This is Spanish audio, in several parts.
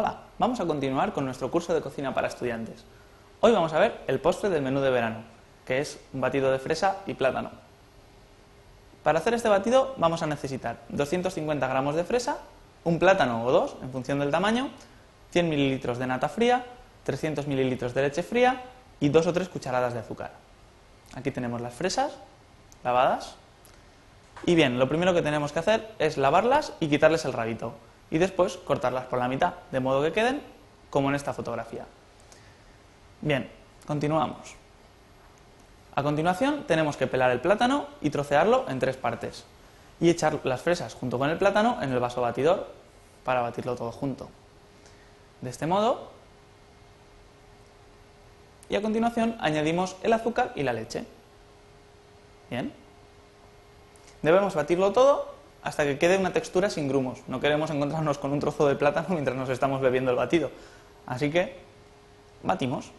Hola, vamos a continuar con nuestro curso de cocina para estudiantes. Hoy vamos a ver el postre del menú de verano, que es un batido de fresa y plátano. Para hacer este batido vamos a necesitar 250 gramos de fresa, un plátano o dos, en función del tamaño, 100 mililitros de nata fría, 300 mililitros de leche fría y dos o tres cucharadas de azúcar. Aquí tenemos las fresas lavadas. Y bien, lo primero que tenemos que hacer es lavarlas y quitarles el rabito. Y después cortarlas por la mitad, de modo que queden como en esta fotografía. Bien, continuamos. A continuación tenemos que pelar el plátano y trocearlo en tres partes. Y echar las fresas junto con el plátano en el vaso batidor para batirlo todo junto. De este modo. Y a continuación añadimos el azúcar y la leche. Bien. Debemos batirlo todo hasta que quede una textura sin grumos. No queremos encontrarnos con un trozo de plátano mientras nos estamos bebiendo el batido. Así que batimos.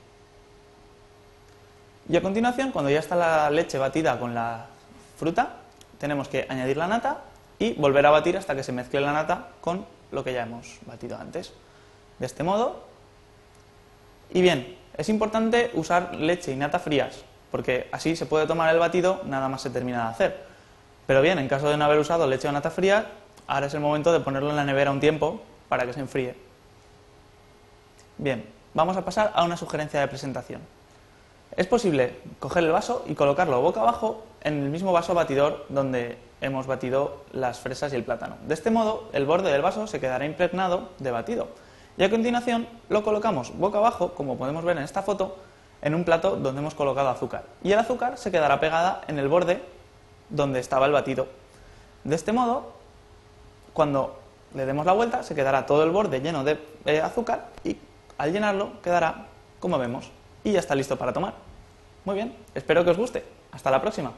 Y a continuación, cuando ya está la leche batida con la fruta, tenemos que añadir la nata y volver a batir hasta que se mezcle la nata con lo que ya hemos batido antes. De este modo. Y bien, es importante usar leche y nata frías, porque así se puede tomar el batido nada más se termina de hacer. Pero bien, en caso de no haber usado leche o nata fría, ahora es el momento de ponerlo en la nevera un tiempo para que se enfríe. Bien, vamos a pasar a una sugerencia de presentación. Es posible coger el vaso y colocarlo boca abajo en el mismo vaso batidor donde hemos batido las fresas y el plátano. De este modo, el borde del vaso se quedará impregnado de batido. Y a continuación lo colocamos boca abajo, como podemos ver en esta foto, en un plato donde hemos colocado azúcar. Y el azúcar se quedará pegada en el borde donde estaba el batido. De este modo, cuando le demos la vuelta, se quedará todo el borde lleno de eh, azúcar y al llenarlo quedará como vemos. Y ya está listo para tomar. Muy bien, espero que os guste. Hasta la próxima.